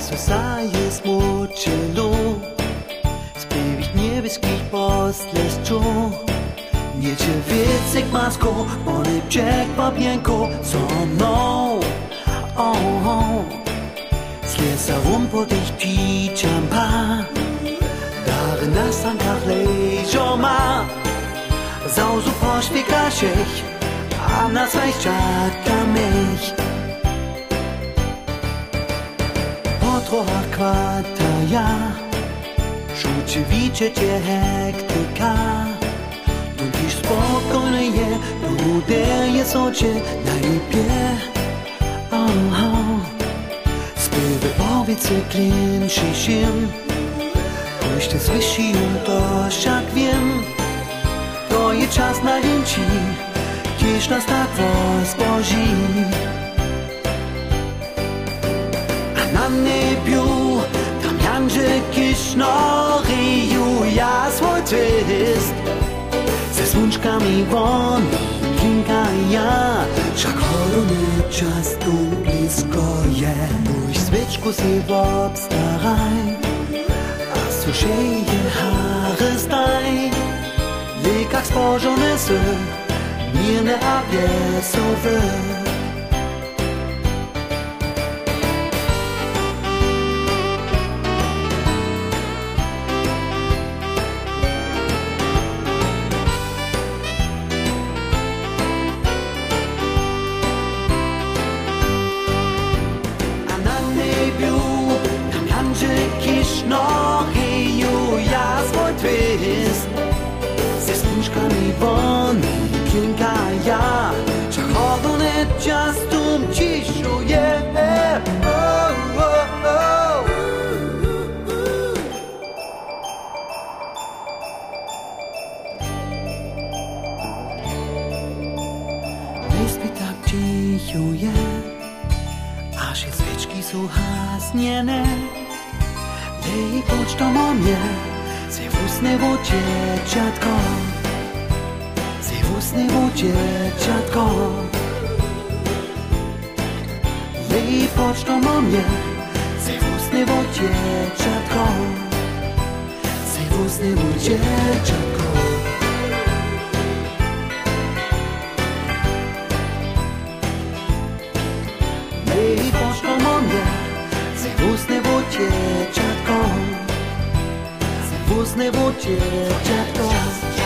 co saje smučilo Z prvih nebeskih posleščo Nieče wiecek masko, polipczek papienko So mną, oh, oh. Slesa rum po dich pijampa Darin nas an kach leżoma Zauzu poświeka się A na swej czaka mich Potrocha kwata ja Czucie wicie cię hektyka. Tu dziś spokojny je Ludeje socie na libie oh, oh. Spływy powiece klinszy się. Pójście słyszy to jak wiem. To je czas na linci Kiedyś nas tak rozpoży Niebiu Tam Janże Kisznoriju Ja twist Ze słonczkami won Klinka ja Wszak chorony czas tu blisko je Pójść swyczku si w obstaraj A suszeje Haare staj. Lekach spożone sy abiesowe A Ze słonczkami won Klinka ja Czachowany czas tu ciszuje oh, oh, oh. Wyspy tak cichuje Aż je świeczki są hasniene Lej pocztą o mnie Se wusne děťatko. Její počtom o mě, si vůz nebo děťatko. Si vůz nebo děťatko. Její počtom o mě, si vůz nebo děťatko. Si vůz nebo děťatko.